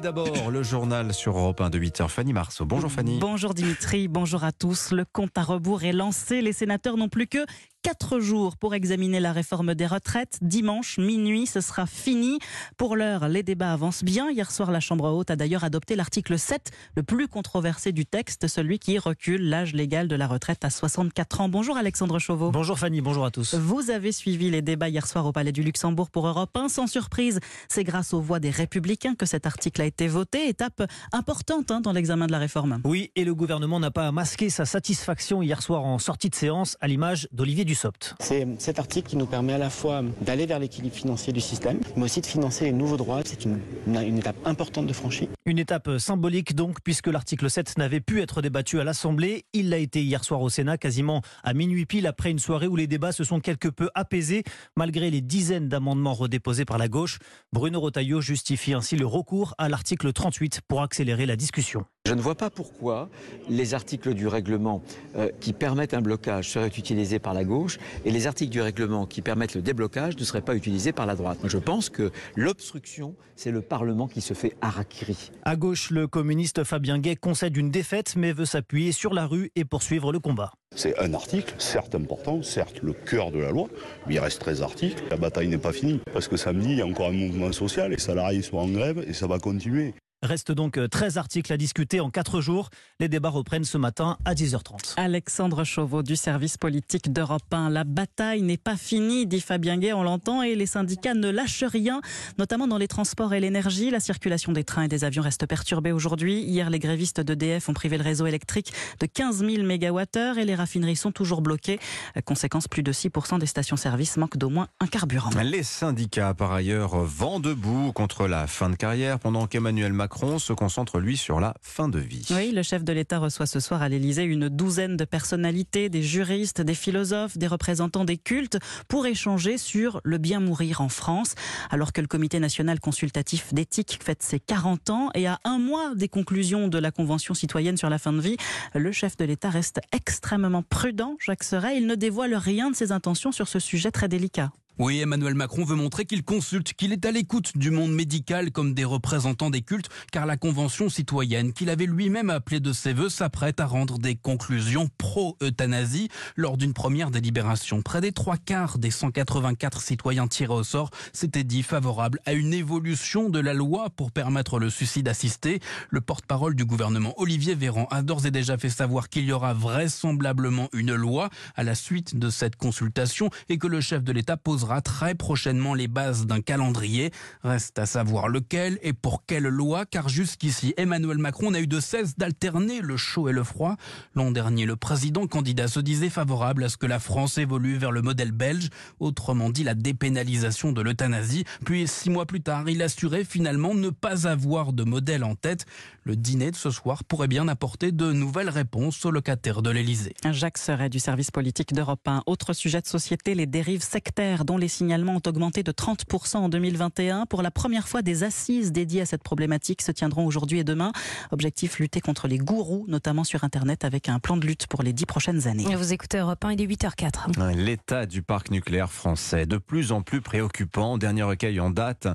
D'abord, le journal sur Europe 1 de 8h. Fanny Marceau. Bonjour Fanny. Bonjour Dimitri, bonjour à tous. Le compte à rebours est lancé. Les sénateurs n'ont plus que quatre jours pour examiner la réforme des retraites. Dimanche, minuit, ce sera fini. Pour l'heure, les débats avancent bien. Hier soir, la Chambre haute a d'ailleurs adopté l'article 7, le plus controversé du texte, celui qui recule l'âge légal de la retraite à 64 ans. Bonjour Alexandre Chauveau. Bonjour Fanny, bonjour à tous. Vous avez suivi les débats hier soir au Palais du Luxembourg pour Europe 1. Sans surprise, c'est grâce aux voix des Républicains que cet article a été voté. Étape importante hein, dans l'examen de la réforme. Oui, et le gouvernement n'a pas masqué sa satisfaction hier soir en sortie de séance à l'image d'Olivier Dussopt. C'est cet article qui nous permet à la fois d'aller vers l'équilibre financier du système, mais aussi de financer les nouveaux droits. C'est une, une étape importante de franchie. Une étape symbolique donc, puisque l'article 7 n'avait pu être débattu à l'Assemblée. Il l'a été hier soir au Sénat, quasiment à minuit pile, après une soirée où les débats se sont quelque peu apaisés, malgré les dizaines d'amendements redéposés par la gauche. Bruno Rotaillot justifie ainsi le recours à l'article 38 pour accélérer la discussion. Je ne vois pas pourquoi les articles du règlement euh, qui permettent un blocage seraient utilisés par la gauche et les articles du règlement qui permettent le déblocage ne seraient pas utilisés par la droite. Moi, je pense que l'obstruction, c'est le Parlement qui se fait harakiri. À gauche, le communiste Fabien Gay concède une défaite mais veut s'appuyer sur la rue et poursuivre le combat. C'est un article, certes important, certes le cœur de la loi, mais il reste 13 articles. La bataille n'est pas finie parce que samedi, il y a encore un mouvement social, les salariés sont en grève et ça va continuer. Reste donc 13 articles à discuter en 4 jours. Les débats reprennent ce matin à 10h30. Alexandre Chauveau du service politique d'Europe 1. La bataille n'est pas finie, dit Fabien Gay, on l'entend, et les syndicats ne lâchent rien, notamment dans les transports et l'énergie. La circulation des trains et des avions reste perturbée aujourd'hui. Hier, les grévistes d'EDF ont privé le réseau électrique de 15 000 MWh et les raffineries sont toujours bloquées. Conséquence, plus de 6% des stations-service manquent d'au moins un carburant. Les syndicats, par ailleurs, vent debout contre la fin de carrière pendant qu'Emmanuel Macron se concentre, lui, sur la fin de vie. Oui, le chef de l'État reçoit ce soir à l'Élysée une douzaine de personnalités, des juristes, des philosophes, des représentants des cultes, pour échanger sur le bien mourir en France. Alors que le Comité national consultatif d'éthique fête ses 40 ans et à un mois des conclusions de la Convention citoyenne sur la fin de vie, le chef de l'État reste extrêmement prudent. Jacques Serret, il ne dévoile rien de ses intentions sur ce sujet très délicat. Oui, Emmanuel Macron veut montrer qu'il consulte, qu'il est à l'écoute du monde médical comme des représentants des cultes, car la Convention citoyenne qu'il avait lui-même appelée de ses voeux s'apprête à rendre des conclusions pro-euthanasie lors d'une première délibération. Près des trois quarts des 184 citoyens tirés au sort s'étaient dit favorables à une évolution de la loi pour permettre le suicide assisté. Le porte-parole du gouvernement, Olivier Véran, a d'ores et déjà fait savoir qu'il y aura vraisemblablement une loi à la suite de cette consultation et que le chef de l'État pose très prochainement les bases d'un calendrier. Reste à savoir lequel et pour quelle loi, car jusqu'ici, Emmanuel Macron n'a eu de cesse d'alterner le chaud et le froid. L'an dernier, le président candidat se disait favorable à ce que la France évolue vers le modèle belge, autrement dit la dépénalisation de l'euthanasie. Puis, six mois plus tard, il assurait finalement ne pas avoir de modèle en tête. Le dîner de ce soir pourrait bien apporter de nouvelles réponses aux locataires de l'Élysée. Jacques Serret du service politique d'Europe 1. Autre sujet de société, les dérives sectaires dont les signalements ont augmenté de 30% en 2021. Pour la première fois, des assises dédiées à cette problématique se tiendront aujourd'hui et demain. Objectif, lutter contre les gourous, notamment sur Internet, avec un plan de lutte pour les dix prochaines années. Vous écoutez Europe 1, il est 8h04. L'état du parc nucléaire français, de plus en plus préoccupant. Dernier recueil en date,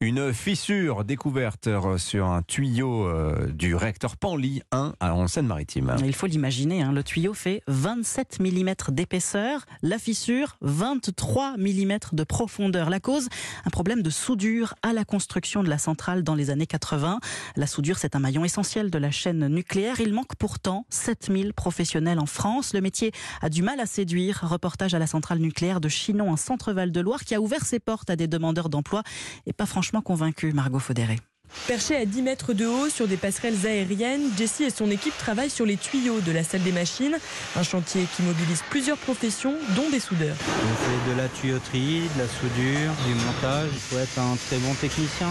une fissure découverte sur un tuyau euh, du réacteur Panly 1 en Seine-Maritime. Il faut l'imaginer, hein, le tuyau fait 27 mm d'épaisseur, la fissure 23 mm de profondeur. La cause, un problème de soudure à la construction de la centrale dans les années 80. La soudure, c'est un maillon essentiel de la chaîne nucléaire. Il manque pourtant 7000 professionnels en France. Le métier a du mal à séduire. Reportage à la centrale nucléaire de Chinon, un centre Val-de-Loire qui a ouvert ses portes à des demandeurs d'emploi et pas franchement convaincu, Margot Faudéré. Perché à 10 mètres de haut sur des passerelles aériennes, Jessie et son équipe travaillent sur les tuyaux de la salle des machines, un chantier qui mobilise plusieurs professions, dont des soudeurs. On fait de la tuyauterie, de la soudure, du montage. Il faut être un très bon technicien.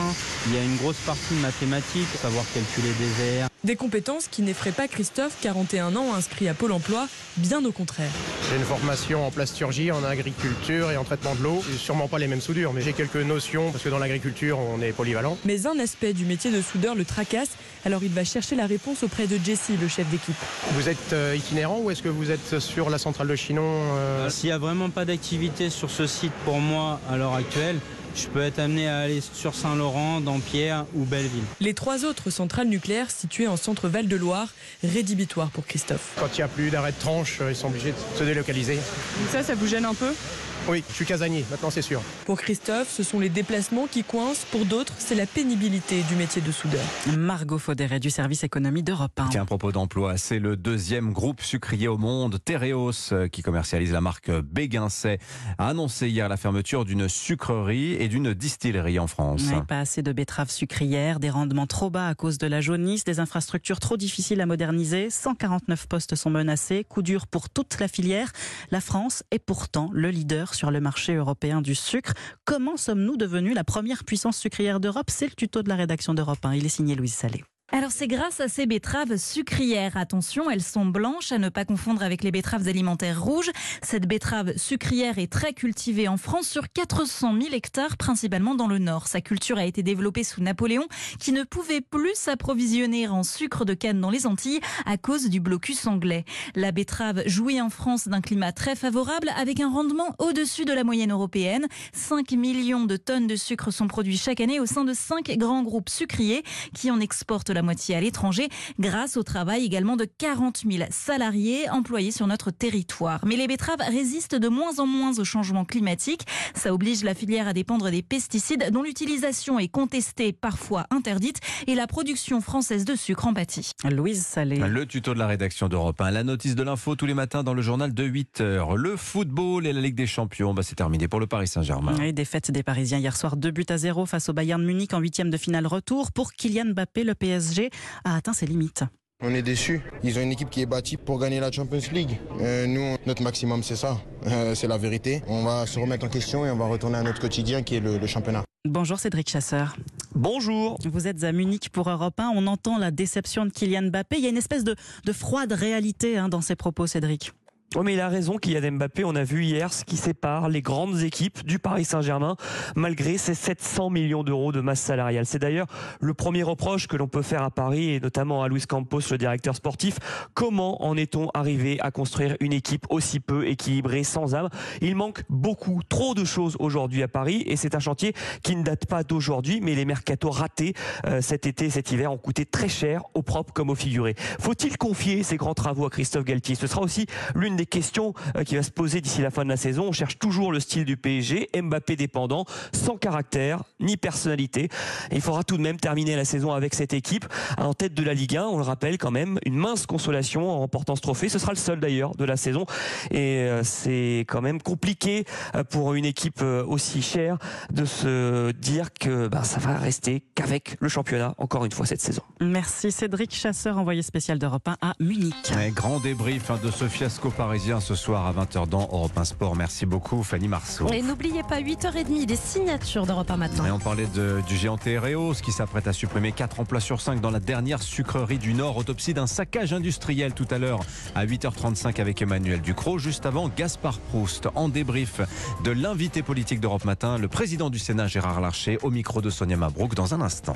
Il y a une grosse partie de mathématiques, savoir calculer des airs. Des compétences qui n'effraient pas Christophe, 41 ans, inscrit à Pôle emploi, bien au contraire. J'ai une formation en plasturgie, en agriculture et en traitement de l'eau. Sûrement pas les mêmes soudures, mais j'ai quelques notions, parce que dans l'agriculture, on est polyvalent. Mais un aspect du métier de soudeur le tracasse, alors il va chercher la réponse auprès de Jesse, le chef d'équipe. Vous êtes euh, itinérant ou est-ce que vous êtes sur la centrale de Chinon euh S'il n'y a vraiment pas d'activité sur ce site pour moi à l'heure actuelle, Je peux être amené à aller sur Saint-Laurent, Dampierre ou Belleville. Les trois autres centrales nucléaires situées en centre Val-de-Loire, rédhibitoires pour Christophe. Quand il n'y a plus d'arrêt de tranche, euh, ils sont obligés de se délocaliser. Donc ça, ça vous gêne un peu? Oui, je suis casanier, maintenant c'est sûr. Pour Christophe, ce sont les déplacements qui coincent. Pour d'autres, c'est la pénibilité du métier de soudeur. Margot Faudéret du service économie d'Europe 1. Tiens, à propos d'emploi, c'est le deuxième groupe sucrier au monde, Tereos, euh, qui commercialise la marque Béguincet, a annoncé hier la fermeture d'une sucrerie et d'une distillerie en France. Pas assez de betteraves sucrières, des rendements trop bas à cause de la jaunisse, des infrastructures trop difficiles à moderniser, 149 postes sont menacés, coup dur pour toute la filière. La France est pourtant le leader sur le marché européen du sucre. Comment sommes-nous devenus la première puissance sucrière d'Europe? C'est le tuto de la rédaction d'Europe 1. Il est signé Louise Salé. Alors c'est grâce à ces betteraves sucrières. Attention, elles sont blanches, à ne pas confondre avec les betteraves alimentaires rouges. Cette betterave sucrière est très cultivée en France sur 400 000 hectares, principalement dans le nord. Sa culture a été développée sous Napoléon, qui ne pouvait plus s'approvisionner en sucre de canne dans les Antilles à cause du blocus anglais. La betterave jouit en France d'un climat très favorable, avec un rendement au-dessus de la moyenne européenne. 5 millions de tonnes de sucre sont produits chaque année au sein de 5 grands groupes sucriers qui en exportent la moitié à l'étranger grâce au travail également de 40 000 salariés employés sur notre territoire. Mais les betteraves résistent de moins en moins au changement climatique. Ça oblige la filière à dépendre des pesticides dont l'utilisation est contestée, parfois interdite, et la production française de sucre en pâtit. Louise Salé. Le tuto de la rédaction d'Europe 1. La notice de l'info tous les matins dans le journal de 8 heures. Le football et la Ligue des Champions, bah, c'est terminé pour le Paris Saint-Germain. Oui, défaite des Parisiens hier soir, 2 buts à 0 face au Bayern Munich en huitième de finale retour. Pour Kylian Mbappé, le PSG a atteint ses limites. On est déçus. Ils ont une équipe qui est bâtie pour gagner la Champions League. Euh, nous, notre maximum, c'est ça. Euh, c'est la vérité. On va se remettre en question et on va retourner à notre quotidien qui est le, le championnat. Bonjour Cédric Chasseur. Bonjour. Vous êtes à Munich pour Europe 1. On entend la déception de Kylian Mbappé. Il y a une espèce de, de froide réalité hein, dans ses propos, Cédric. Oui, mais il a raison, Kylian Mbappé. On a vu hier ce qui sépare les grandes équipes du Paris Saint-Germain, malgré ses 700 millions d'euros de masse salariale. C'est d'ailleurs le premier reproche que l'on peut faire à Paris, et notamment à Luis Campos, le directeur sportif. Comment en est-on arrivé à construire une équipe aussi peu équilibrée, sans âme? Il manque beaucoup, trop de choses aujourd'hui à Paris, et c'est un chantier qui ne date pas d'aujourd'hui, mais les mercatos ratés euh, cet été, cet hiver ont coûté très cher, au propre comme au figuré. Faut-il confier ces grands travaux à Christophe Galtier? Ce sera aussi l'une des questions euh, qui va se poser d'ici la fin de la saison. On cherche toujours le style du PSG, Mbappé dépendant, sans caractère ni personnalité. Et il faudra tout de même terminer la saison avec cette équipe en tête de la Ligue 1. On le rappelle quand même, une mince consolation en remportant ce trophée. Ce sera le seul d'ailleurs de la saison. Et euh, c'est quand même compliqué euh, pour une équipe aussi chère de se dire que bah, ça va rester qu'avec le championnat encore une fois cette saison. Merci Cédric Chasseur, envoyé spécial d'Europe 1 à Munich. Un grand débrief hein, de ce fiasco parisien ce soir à 20h dans Europe 1 Sport. Merci beaucoup Fanny Marceau. Et n'oubliez pas 8h30 des signatures d'Europe 1 maintenant. Et on parlait de, du géant Tereos qui s'apprête à supprimer 4 emplois sur 5 dans la dernière sucrerie du Nord. Autopsie d'un saccage industriel tout à l'heure à 8h35 avec Emmanuel Ducrot. Juste avant, Gaspard Proust en débrief de l'invité politique d'Europe Matin, le président du Sénat Gérard Larcher au micro de Sonia Mabrouk dans un instant.